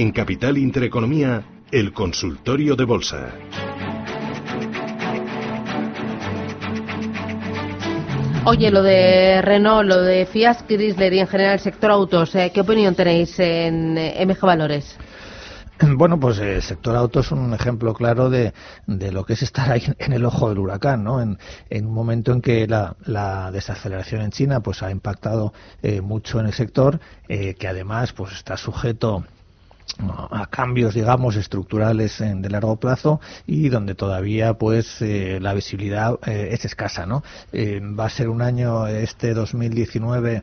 En Capital Intereconomía, el consultorio de bolsa. Oye, lo de Renault, lo de Fiat Chrysler y en general el sector autos, eh, ¿qué opinión tenéis en eh, MG Valores? Bueno, pues el sector autos es un ejemplo claro de, lo que es estar ahí en el ojo del huracán, ¿no? En, un momento en que la, desaceleración en China pues ha impactado eh, mucho en el sector, que además pues está sujeto a cambios, digamos, estructurales de largo plazo y donde todavía, pues, eh, la visibilidad eh, es escasa, ¿no? Eh, va a ser un año, este 2019,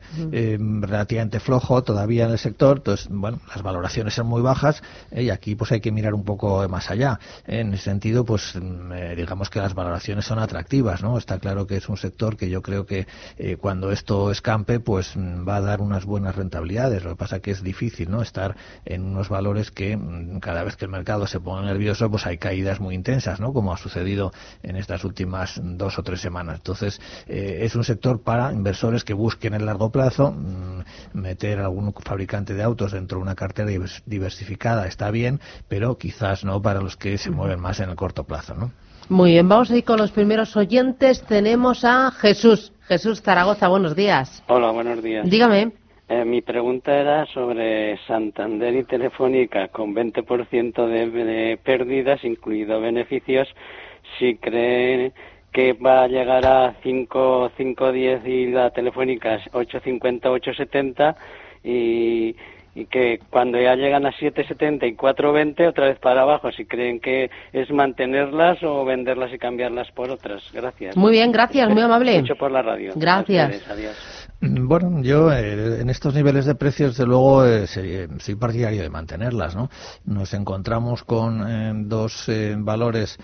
relativamente flojo todavía en el sector, entonces, bueno, las valoraciones son muy bajas y aquí, pues, hay que mirar un poco más allá. En ese sentido, pues, mm, digamos que las valoraciones son atractivas, ¿no? Está claro que es un sector que yo creo que cuando esto escampe, pues, mm, va a dar unas buenas rentabilidades. Lo que pasa que es difícil, ¿no? Estar en unos valores que mm, cada vez que el mercado se pone nervioso, pues hay caídas muy intensas, ¿no? Como ha sucedido en estas últimas dos o tres semanas. Entonces, eh, es un sector para inversores que busquen el largo plazo, mm, meter algún fabricante de autos dentro de una cartera diversificada está bien, pero quizás no para los que se mueven más en el corto plazo, ¿no? Muy bien, vamos a ir con los primeros oyentes. Tenemos a Jesús. Jesús Zaragoza, buenos días. Hola, buenos días. Dígame. Eh, mi pregunta era sobre Santander y Telefónica con 20% de, de pérdidas, incluido beneficios, si creen que va a llegar a 5, 5.10 y la Telefónica 8.50, 8.70 y, y que cuando ya llegan a 7.70 y 4.20 otra vez para abajo, si creen que es mantenerlas o venderlas y cambiarlas por otras. Gracias. Muy bien, gracias, muy amable. Mucho por la radio. Gracias. Adiós. Bueno, yo eh, en estos niveles de precios, desde luego, eh, soy partidario de mantenerlas. ¿no? Nos encontramos con eh, dos valores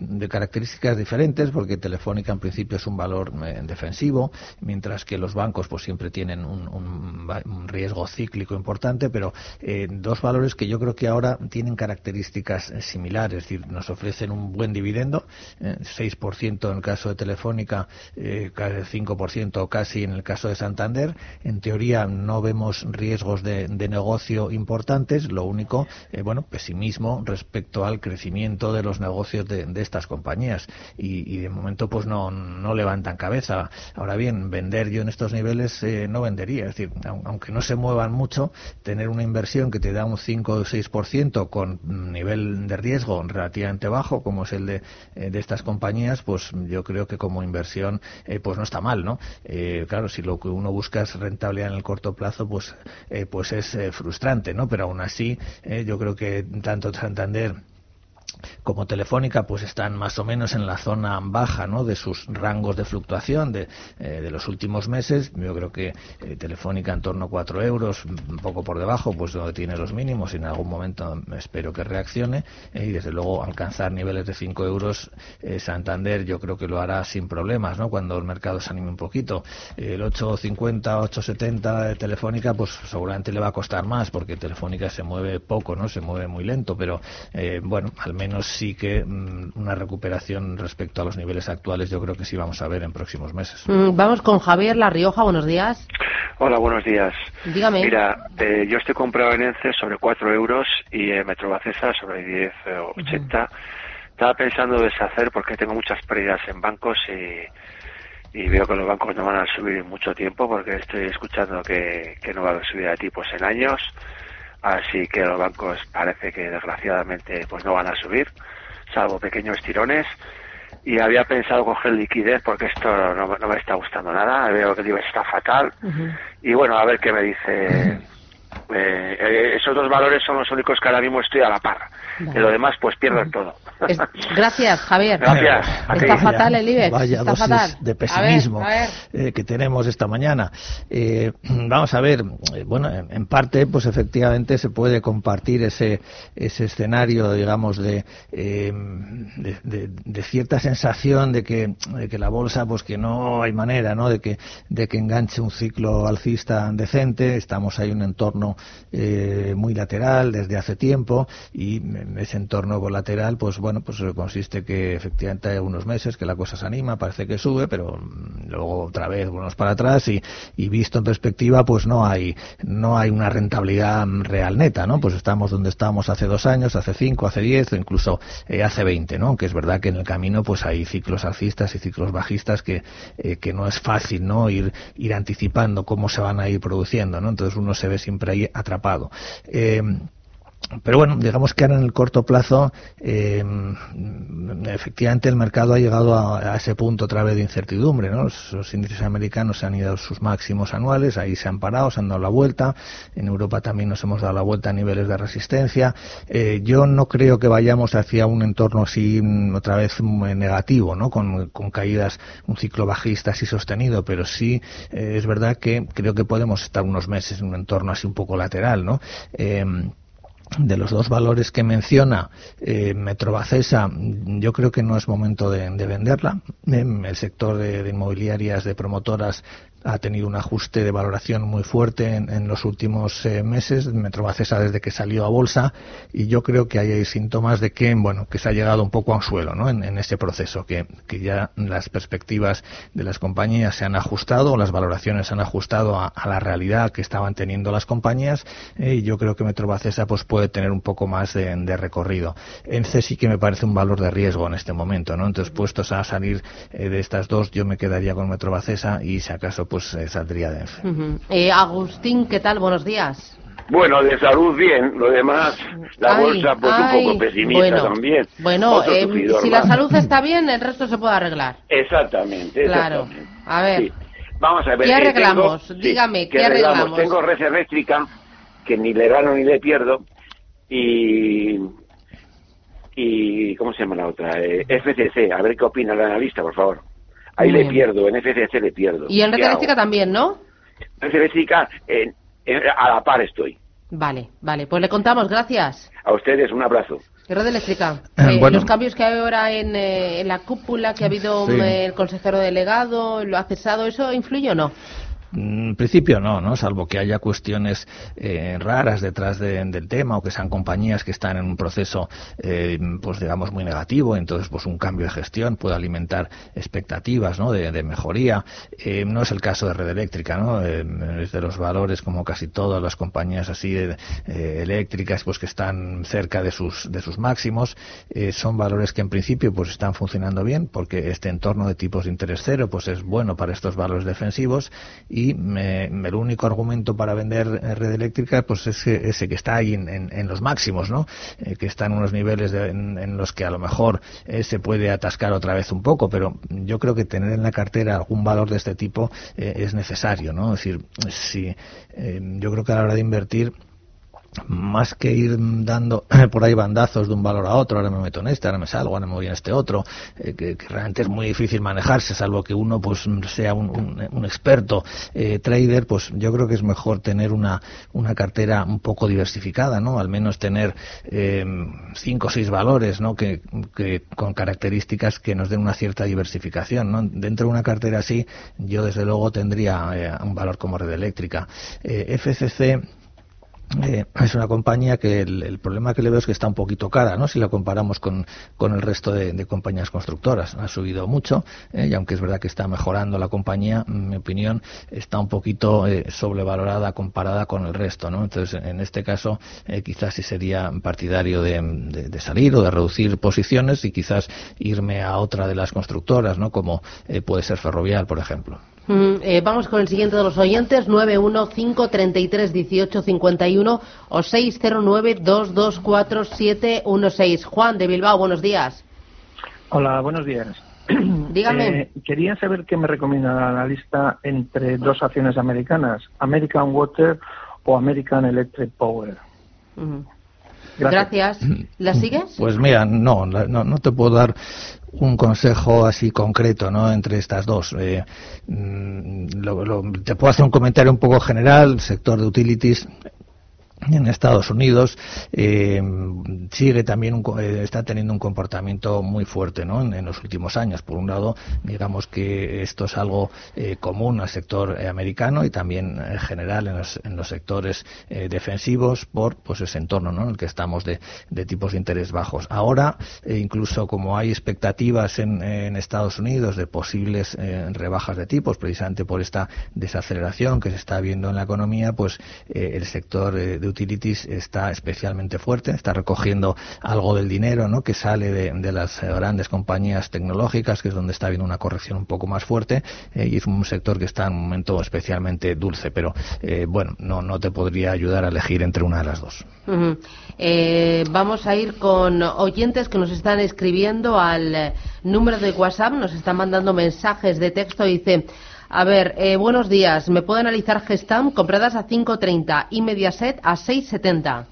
de características diferentes, porque Telefónica en principio es un valor eh, defensivo, mientras que los bancos pues siempre tienen un, riesgo cíclico importante, pero eh, dos valores que yo creo que ahora tienen características eh, similares, es decir, nos ofrecen un buen dividendo, 6% en el caso de Telefónica, eh, 5% casi en el caso de Santander. En teoría no vemos riesgos de, negocio importantes, lo único, bueno, pesimismo respecto al crecimiento de los negocios de, de estas compañías y, de momento pues no, no levantan cabeza. Ahora bien, vender yo en estos niveles eh, no vendería, es decir, aunque no se muevan mucho, tener una inversión que te da un 5 o 6% con nivel de riesgo relativamente bajo, como es el de, eh, de estas compañías, pues yo creo que como inversión eh, pues no está mal, ¿no? claro, si lo que uno busca es rentabilidad en el corto plazo, pues, pues es frustrante, ¿no? Pero aún así, yo creo que tanto Santander como Telefónica pues están más o menos en la zona baja ¿no? de sus rangos de fluctuación de, eh, de los últimos meses. Yo creo que eh, Telefónica en torno a 4 euros, un poco por debajo, pues donde tiene los mínimos y en algún momento espero que reaccione eh, y desde luego alcanzar niveles de 5 euros Santander yo creo que lo hará sin problemas ¿no? cuando el mercado se anime un poquito. El 8.50, 8.70 de Telefónica pues seguramente le va a costar más porque Telefónica se mueve poco, no se mueve muy lento, pero bueno, al menos sí que mm, una recuperación respecto a los niveles actuales yo creo que sí vamos a ver en próximos meses. Mm, vamos con Javier La Rioja, buenos días. Hola, buenos días. Dígame. Mira, eh, yo estoy comprado en ENCE sobre 4 euros y en Metrobacesa sobre 10 o 80. Estaba pensando deshacer porque tengo muchas pérdidas en bancos y, y veo que los bancos no van a subir mucho tiempo porque estoy escuchando que, que no va a haber subida de tipos en años así que los bancos parece que desgraciadamente pues no van a subir, salvo pequeños tirones. Y había pensado coger liquidez porque esto no, me está gustando nada, veo que el está fatal. Y bueno, a ver qué me dice. Eh, eh, esos dos valores son los únicos que ahora mismo estoy a la par. De lo demás, pues pierdo todo. gracias, Javier. Gracias. Está fatal el IBEX. Vaya dosis de pesimismo eh, que tenemos esta mañana. Eh, vamos a ver, eh, bueno, en parte, pues efectivamente se puede compartir ese, ese escenario, digamos, de, de, cierta sensación de que, de que la bolsa, pues que no hay manera, ¿no? De que, de que enganche un ciclo alcista decente. Estamos ahí en un entorno eh, muy lateral desde hace tiempo y ese entorno lateral, pues bueno, pues consiste que efectivamente hay unos meses que la cosa se anima, parece que sube, pero mm, luego otra vez volvemos para atrás y, y visto en perspectiva, pues no hay no hay una rentabilidad real neta, ¿no? Pues estamos donde estábamos hace dos años, hace cinco, hace diez incluso eh, hace veinte, ¿no? Que es verdad que en el camino pues hay ciclos alcistas y ciclos bajistas que, eh, que no es fácil, ¿no? Ir, ir anticipando cómo se van a ir produciendo, ¿no? Entonces uno se ve siempre ahí atrapado. Eh, pero bueno, digamos que ahora en el corto plazo, eh, efectivamente el mercado ha llegado a, ese punto otra vez de incertidumbre. ¿no? Los, índices americanos se han ido a sus máximos anuales, ahí se han parado, se han dado la vuelta. En Europa también nos hemos dado la vuelta a niveles de resistencia. Eh, yo no creo que vayamos hacia un entorno así mm, otra vez negativo, ¿no? Con, con, caídas, un ciclo bajista así sostenido, pero sí eh, es verdad que creo que podemos estar unos meses en un entorno así un poco lateral, ¿no? De los dos valores que menciona eh, Metrobacesa, yo creo que no es momento de, venderla. el sector de, inmobiliarias, de promotoras, ha tenido un ajuste de valoración muy fuerte en, los últimos eh, meses, Metrobacesa desde que salió a bolsa, y yo creo que hay síntomas de que, bueno, que se ha llegado un poco a un suelo, ¿no? En, ese proceso, que, que, ya las perspectivas de las compañías se han ajustado, las valoraciones se han ajustado a, la realidad que estaban teniendo las compañías, eh, y yo creo que Metrobacesa pues puede tener un poco más de, recorrido. ENCE sí que me parece un valor de riesgo en este momento, ¿no? Entonces, puestos a salir eh, de estas dos, yo me quedaría con Metrobacesa y si acaso pues eh, saldría de eh, Agustín, ¿qué tal? Buenos días. Bueno, de salud bien, lo demás, la bolsa pues un poco pesimista también. Bueno, eh, si la salud está bien, el resto se puede arreglar. Exactamente, Claro, a ver. Vamos a ver. ¿Qué arreglamos? Dígame, ¿qué, arreglamos? Tengo red eléctrica, que ni le gano ni le pierdo, y... y ¿Cómo se llama la otra? FCC, a ver qué opina el analista, por favor. Ahí le pierdo, en FCC le pierdo. Y en red eléctrica también, ¿no? En red eléctrica, a la par estoy. Vale, vale. Pues le contamos, gracias. A ustedes un abrazo. Red eléctrica. Eh, eh, los cambios que hay ahora en, eh, la cúpula, que ha habido el consejero delegado, lo ha cesado, ¿eso influye o no? En principio no, ¿no? Salvo que haya cuestiones eh, raras detrás del tema o que sean compañías que están en un proceso, eh, pues digamos, muy negativo. Entonces, pues un cambio de gestión puede alimentar expectativas, ¿no? De, mejoría. Eh, no es el caso de Red Eléctrica, ¿no? es de los valores, como casi todas las compañías así eléctricas, pues que están cerca de sus, de sus máximos. son valores que en principio, pues están funcionando bien porque este entorno de tipos de interés cero, pues es bueno para estos valores defensivos y el único argumento para vender red eléctrica pues es ese que está ahí en, los máximos, ¿no? Eh, que está en unos niveles en, los que a lo mejor eh, se puede atascar otra vez un poco, pero yo creo que tener en la cartera algún valor de este tipo eh, es necesario, ¿no? Es decir, si yo creo que a la hora de invertir más que ir dando por ahí bandazos de un valor a otro, ahora me meto en este, ahora me salgo, ahora me voy en este otro, eh, que, realmente es muy difícil manejarse, salvo que uno pues sea un, experto eh, trader, pues yo creo que es mejor tener una, una cartera un poco diversificada, ¿no? Al menos tener eh, cinco o seis valores, ¿no? Que, que, con características que nos den una cierta diversificación, ¿no? Dentro de una cartera así, yo desde luego tendría un valor como red eléctrica. FCC eh, es una compañía que el, problema que le veo es que está un poquito cara, ¿no? Si la comparamos con, con el resto de, compañías constructoras. Ha subido mucho, eh, y aunque es verdad que está mejorando la compañía, en mi opinión, está un poquito eh, sobrevalorada comparada con el resto, ¿no? Entonces, en este caso, quizás sí sería partidario de, de, salir o de reducir posiciones y quizás irme a otra de las constructoras, ¿no? Como puede ser Ferrovial, por ejemplo. Eh, vamos con el siguiente de los oyentes, 915331851 o 609224716. Juan de Bilbao, buenos días. Hola, buenos días. Dígame. Eh, quería saber qué me recomienda la analista entre dos acciones americanas, American Water o American Electric Power. Gracias. ¿La sigues? Pues mira, no, no, no te puedo dar un consejo así concreto ¿no? entre estas dos. Eh, mm, te puedo hacer un comentario un poco general, sector de utilities en Estados Unidos eh, sigue también eh, está teniendo un comportamiento muy fuerte ¿no? en, los últimos años por un lado digamos que esto es algo eh, común al sector americano y también en general en los, en los sectores defensivos por pues ese entorno ¿no? en el que estamos de, de tipos de interés bajos ahora incluso como hay expectativas en, en Estados Unidos de posibles rebajas de tipos precisamente por esta desaceleración que se está viendo en la economía pues el sector de utilities está especialmente fuerte, está recogiendo algo del dinero ¿no? que sale de, las grandes compañías tecnológicas, que es donde está habiendo una corrección un poco más fuerte, eh, y es un sector que está en un momento especialmente dulce, pero eh, bueno, no, no te podría ayudar a elegir entre una de las dos. Eh, vamos a ir con oyentes que nos están escribiendo al número de WhatsApp, nos están mandando mensajes de texto dice a ver, eh, buenos días. ¿Me puedo analizar Gestam compradas a 5.30 y Mediaset a 6.70?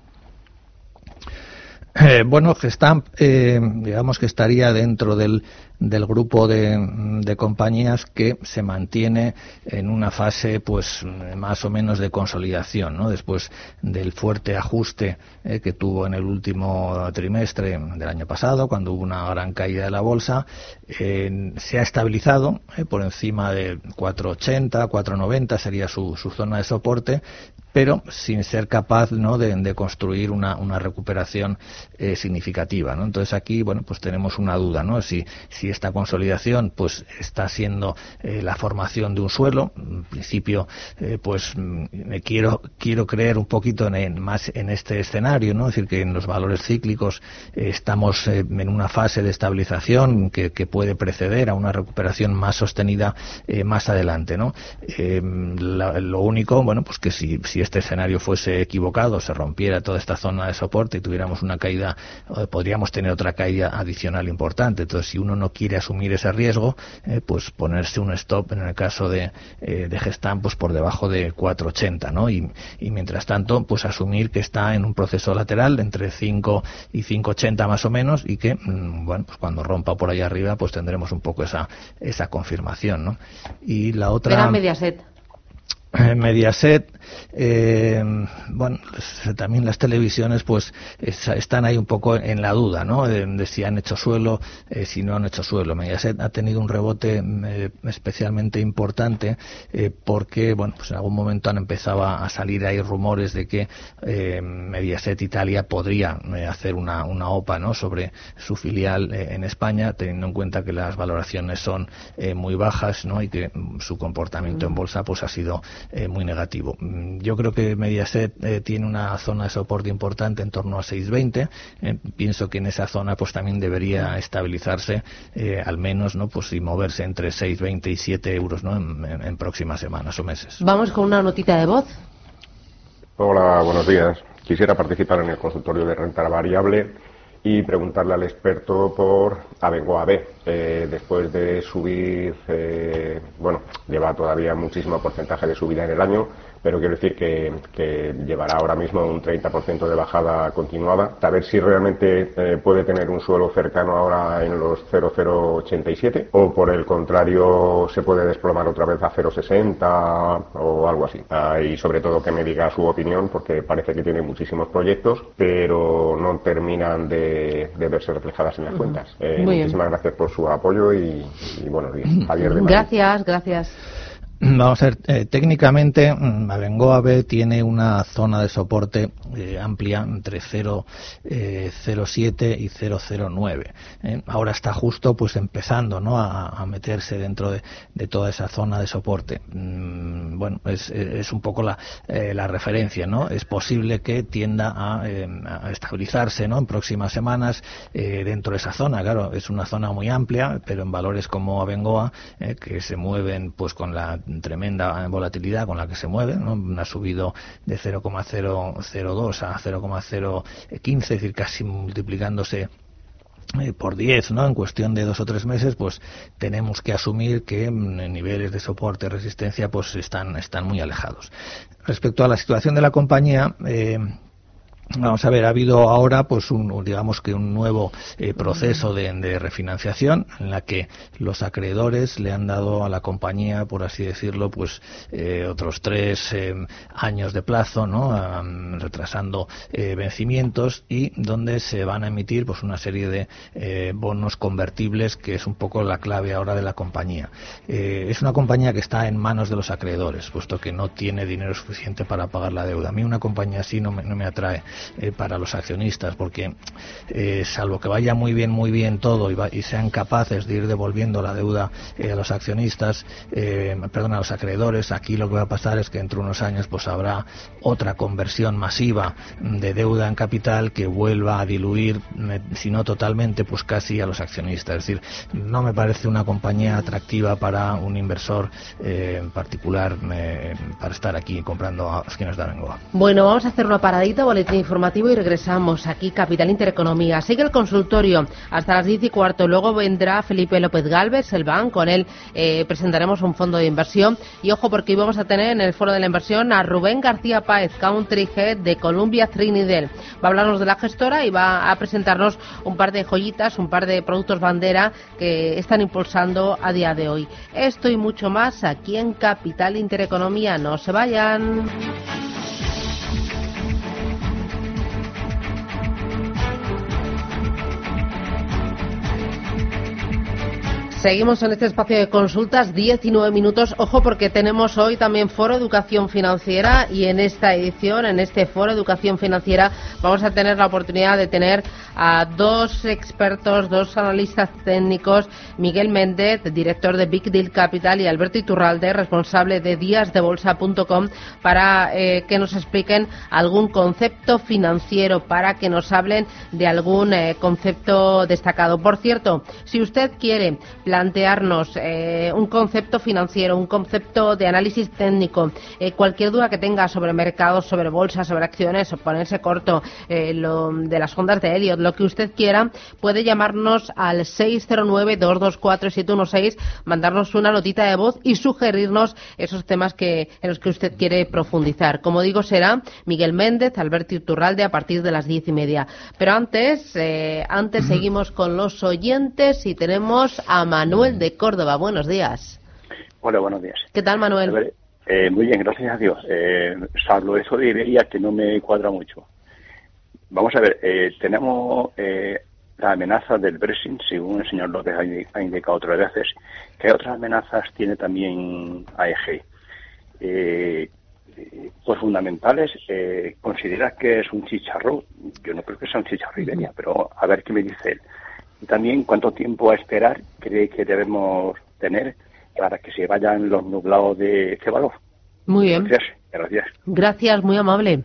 Eh, bueno, Gestamp, eh, digamos que estaría dentro del, grupo de, compañías que se mantiene en una fase, pues, más o menos de consolidación, ¿no? Después del fuerte ajuste eh, que tuvo en el último trimestre del año pasado, cuando hubo una gran caída de la bolsa, se ha estabilizado por encima de 4,80, 4,90 sería su, su zona de soporte pero sin ser capaz ¿no? de, construir una, una recuperación eh, significativa. ¿no? Entonces aquí bueno pues tenemos una duda ¿no? si, si esta consolidación pues está siendo eh, la formación de un suelo. En principio eh, pues me quiero quiero creer un poquito en, más en este escenario, ¿no? es decir que en los valores cíclicos estamos en una fase de estabilización que, que, puede preceder a una recuperación más sostenida más adelante. ¿no? lo único bueno pues que si, si este escenario fuese equivocado, se rompiera toda esta zona de soporte y tuviéramos una caída, eh, podríamos tener otra caída adicional importante. Entonces, si uno no quiere asumir ese riesgo, eh, pues ponerse un stop en el caso de, eh, de Gestam, pues por debajo de 4,80, ¿no? Y, y mientras tanto, pues asumir que está en un proceso lateral entre 5 y 5,80 más o menos y que, mm, bueno, pues cuando rompa por ahí arriba, pues tendremos un poco esa, esa confirmación, ¿no? Y la otra... Era Mediaset. Mediaset, eh, bueno, también las televisiones pues están ahí un poco en la duda, ¿no? De, si han hecho suelo, eh, si no han hecho suelo. Mediaset ha tenido un rebote eh, especialmente importante eh, porque, bueno, pues en algún momento han empezado a salir ahí rumores de que Mediaset Italia podría hacer una, una OPA, ¿no? Sobre su filial en España, teniendo en cuenta que las valoraciones son muy bajas, ¿no? Y que su comportamiento en bolsa pues ha sido muy negativo yo creo que Mediaset eh, tiene una zona de soporte importante en torno a 6.20. Eh, pienso que en esa zona pues también debería estabilizarse eh, al menos, ¿no? Pues y moverse entre 6.20 y 7 euros, ¿no? En, próximas semanas o meses. Vamos con una notita de voz. Hola, buenos días. Quisiera participar en el consultorio de renta variable y preguntarle al experto por Abengoa B. después de subir, bueno, lleva todavía muchísimo porcentaje de subida en el año, pero quiero decir que, llevará ahora mismo un 30% de bajada continuada. A ver si realmente eh, puede tener un suelo cercano ahora en los 0,087 o por el contrario se puede desplomar otra vez a 0,60 o algo así. Ah, y sobre todo que me diga su opinión porque parece que tiene muchísimos proyectos pero no terminan de, verse reflejadas en las cuentas. Eh, muchísimas gracias por su apoyo y, buenos días. Javier de Gracias, gracias. Vamos a ver, eh, técnicamente Abengoa B tiene una zona de soporte eh, amplia entre 0,07 eh, y 0,09. ahora está justo pues empezando ¿no? a, meterse dentro de, toda esa zona de soporte. Mm, bueno, es, un poco la, la, referencia, ¿no? Es posible que tienda a, a estabilizarse ¿no? en próximas semanas dentro de esa zona. Claro, es una zona muy amplia, pero en valores como Abengoa, que se mueven pues con la tremenda volatilidad con la que se mueve, ¿no? ha subido de 0,002 a 0,015, es decir, casi multiplicándose eh, por 10 ¿no? en cuestión de dos o tres meses pues tenemos que asumir que mm, niveles de soporte y resistencia pues están están muy alejados respecto a la situación de la compañía eh, Vamos a ver, ha habido ahora, pues, un, digamos que un nuevo eh, proceso de, refinanciación en la que los acreedores le han dado a la compañía, por así decirlo, pues, eh, otros tres eh, años de plazo, ¿no? retrasando vencimientos y donde se van a emitir, pues, una serie de bonos convertibles que es un poco la clave ahora de la compañía. es una compañía que está en manos de los acreedores, puesto que no tiene dinero suficiente para pagar la deuda. A mí una compañía así no me atrae. Eh, para los accionistas, porque eh, salvo que vaya muy bien, muy bien todo y, sean capaces de ir devolviendo la deuda eh, a los accionistas, perdón, a los acreedores, aquí lo que va a pasar es que entre unos años pues habrá otra conversión masiva de deuda en capital que vuelva a diluir, si no totalmente, pues casi a los accionistas. Es decir, no me parece una compañía atractiva para un inversor particular para estar aquí comprando acciones de Abengoa. Bueno, vamos a hacer una paradita, boletín informativo y regresamos aquí, Capital Intereconomía. Sigue el consultorio hasta las diez y cuarto. Luego vendrá Felipe López Galvez, el BAN. Con él eh, presentaremos un fondo de inversión. Y ojo, porque hoy vamos a tener en el foro de la inversión a Rubén García Páez, Country Head de Columbia Trinidad. Va a hablarnos de la gestora y va a presentarnos un par de joyitas, un par de productos bandera que están impulsando a día de hoy. Esto y mucho más aquí en Capital Intereconomía. No se vayan. Seguimos en este espacio de consultas, 19 minutos. Ojo, porque tenemos hoy también Foro Educación Financiera y en esta edición, en este Foro Educación Financiera, vamos a tener la oportunidad de tener a dos expertos, dos analistas técnicos, Miguel Méndez, director de Big Deal Capital, y Alberto Iturralde, responsable de díasdebolsa.com, para eh, que nos expliquen algún concepto financiero, para que nos hablen de algún eh, concepto destacado. Por cierto, si usted quiere plantearnos eh, un concepto financiero, un concepto de análisis técnico, eh, cualquier duda que tenga sobre mercados, sobre bolsas, sobre acciones, o ponerse corto eh, lo, de las ondas de Elliot, lo que usted quiera, puede llamarnos al 609-224-716, mandarnos una notita de voz y sugerirnos esos temas que, en los que usted quiere profundizar. Como digo, será Miguel Méndez, Alberto Iturralde a partir de las diez y media. Pero antes, antes seguimos con los oyentes y tenemos a Manuel de Córdoba. Buenos días. Hola, buenos días. ¿Qué tal, Manuel? Eh, muy bien, gracias a Dios. Eh, salvo eso de Iberia que no me cuadra mucho. Vamos a ver, eh, tenemos eh, la amenaza del Brexit, según el señor López ha, indicado otras veces. ¿Qué otras amenazas tiene también AEG? pues fundamentales, eh, ¿considera que es un chicharro? Yo no creo que sea un chicharro Iberia, pero a ver qué me dice él. Y también cuánto tiempo a esperar cree que debemos tener para que se vayan los nublados de este valor. Muy bien. Gracias. Gracias, Gracias muy amable.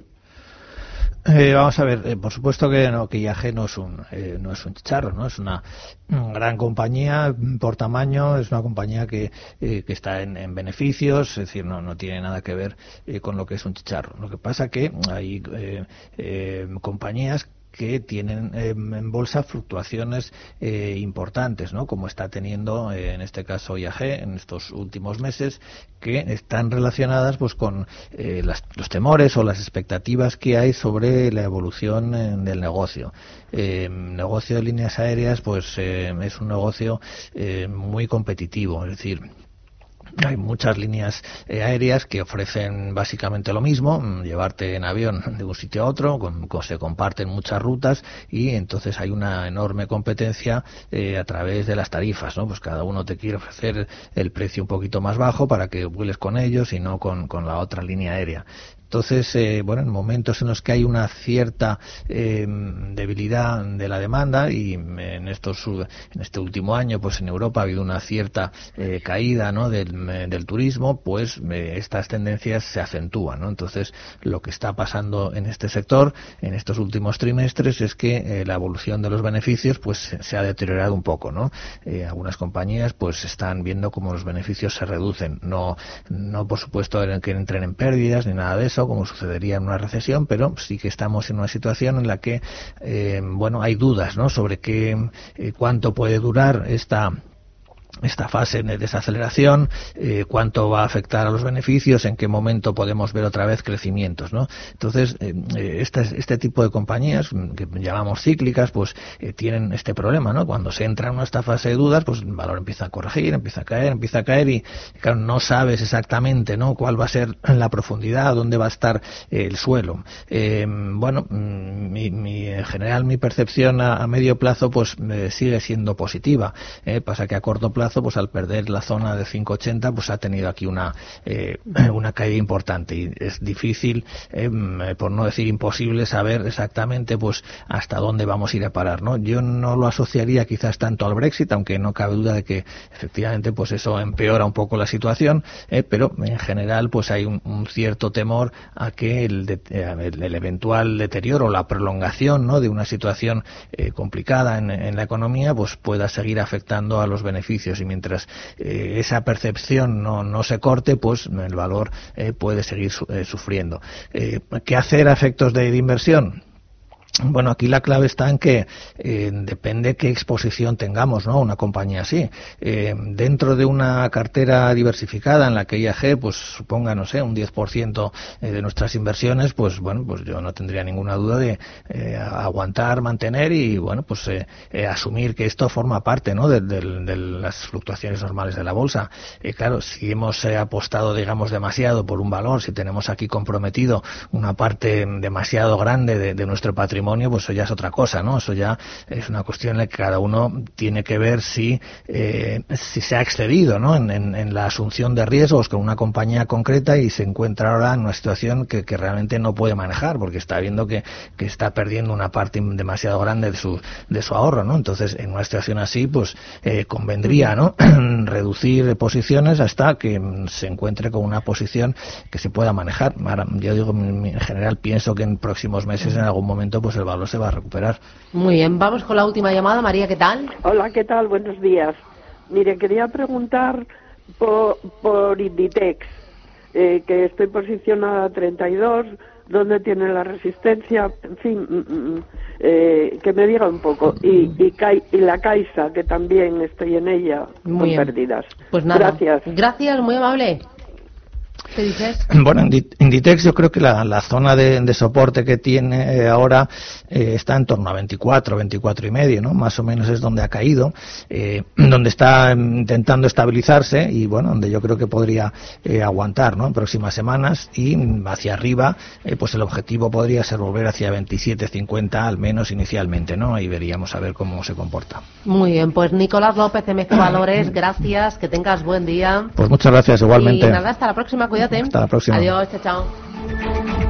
Eh, vamos a ver, eh, por supuesto que no, que IAG no es un eh, no es un chicharro, no es una gran compañía por tamaño, es una compañía que, que está en, en, beneficios, es decir, no no tiene nada que ver con lo que es un chicharro. Lo que pasa que hay compañías que tienen em, en bolsa fluctuaciones eh, importantes, ¿no? Como está teniendo eh, en este caso IAG en estos últimos meses, que están relacionadas pues con eh, los temores o las expectativas que hay sobre la evolución del negocio. Em, negocio de líneas aéreas, pues es un negocio muy competitivo, es decir, hay muchas líneas eh, aéreas que ofrecen básicamente lo mismo, mm, llevarte en avión de un sitio a otro, con, se comparten muchas rutas y entonces hay una enorme competencia eh, a través de las tarifas, ¿no? Pues cada uno te quiere ofrecer el precio un poquito más bajo para que vueles con ellos y no con, con la otra línea aérea. Entonces, eh, bueno, en momentos en los que hay una cierta eh, debilidad de la demanda y en estos en este último año, pues en Europa ha habido una cierta eh, caída, ¿no? del, del turismo, pues estas tendencias se acentúan, ¿no? Entonces, lo que está pasando en este sector en estos últimos trimestres es que la evolución de los beneficios, pues se ha deteriorado un poco, ¿no? algunas compañías, pues están viendo cómo los beneficios se reducen, no no por supuesto que entren en pérdidas ni nada de eso como sucedería en una recesión, pero sí que estamos en una situación en la que, eh, bueno, hay dudas, ¿no? Sobre qué, eh, cuánto puede durar esta esta fase de desaceleración, eh, cuánto va a afectar a los beneficios, en qué momento podemos ver otra vez crecimientos, ¿no? Entonces, eh, eh, este, tipo de compañías que llamamos cíclicas, pues tienen este problema, ¿no? Cuando se entra en esta fase de dudas, pues el valor empieza a corregir, empieza a caer, empieza a caer y, claro, no sabes exactamente, ¿no? Cuál va a ser la profundidad, dónde va a estar el suelo. bueno, mm, mi, en general mi percepción a, a medio plazo, pues sigue siendo positiva. pasa que a corto plazo pues al perder la zona de 5,80, pues ha tenido aquí una, eh, una caída importante y es difícil, eh, por no decir imposible, saber exactamente pues hasta dónde vamos a ir a parar, ¿no? Yo no lo asociaría quizás tanto al Brexit, aunque no cabe duda de que efectivamente pues eso empeora un poco la situación, eh, pero en general pues hay un, cierto temor a que el, el, eventual deterioro, la prolongación, ¿no? De una situación complicada en, en la economía, pues pueda seguir afectando a los beneficios y mientras eh, esa percepción no, no, se corte, pues el valor eh, puede seguir eh, sufriendo. ¿Qué hacer a efectos de inversión? Bueno, aquí la clave está en que eh, depende qué exposición tengamos, ¿no? Una compañía así. Eh, dentro de una cartera diversificada en la que IAG, pues suponga, no sé, un 10% eh, de nuestras inversiones, pues bueno, pues yo no tendría ninguna duda de aguantar, mantener y bueno, pues asumir que esto forma parte, ¿no? De, de, las fluctuaciones normales de la bolsa. claro, si hemos apostado, digamos, demasiado por un valor, si tenemos aquí comprometido una parte demasiado grande de, de nuestro patrimonio pues eso ya es otra cosa, ¿no? Eso ya es una cuestión en la que cada uno tiene que ver si, eh, si se ha excedido, ¿no? En, la asunción de riesgos con una compañía concreta y se encuentra ahora en una situación que, realmente no puede manejar porque está viendo que, está perdiendo una parte demasiado grande de su, de su ahorro, ¿no? Entonces, en una situación así, pues eh, convendría, ¿no? Reducir posiciones hasta que se encuentre con una posición que se pueda manejar. Ahora, yo digo, en general pienso que en próximos meses, en algún momento, pues el valor se va a recuperar. Muy bien, vamos con la última llamada. María, ¿qué tal? Hola, ¿qué tal? Buenos días. Mire, quería preguntar por, por Inditex, eh, que estoy posicionada a 32, dónde tiene la resistencia, en fin, mm, mm, mm, eh, que me diga un poco. Y, y, y, la Caixa, que también estoy en ella, muy con pérdidas. Pues nada. Gracias. Gracias, muy amable. ¿Qué dices? Bueno, Inditex yo creo que la, zona de, soporte que tiene eh, ahora eh, está en torno a 24, 24 y medio, ¿no? Más o menos es donde ha caído, eh, donde está intentando estabilizarse y bueno, donde yo creo que podría aguantar, ¿no? En próximas semanas y hacia arriba, pues el objetivo podría ser volver hacia 27, 50 al menos inicialmente, ¿no? Ahí veríamos a ver cómo se comporta. Muy bien, pues Nicolás López, MG Valores, gracias, que tengas buen día. Pues muchas gracias igualmente. Y nada, hasta la próxima, cuídate. Hasta la próxima. Adiós, chao, chao.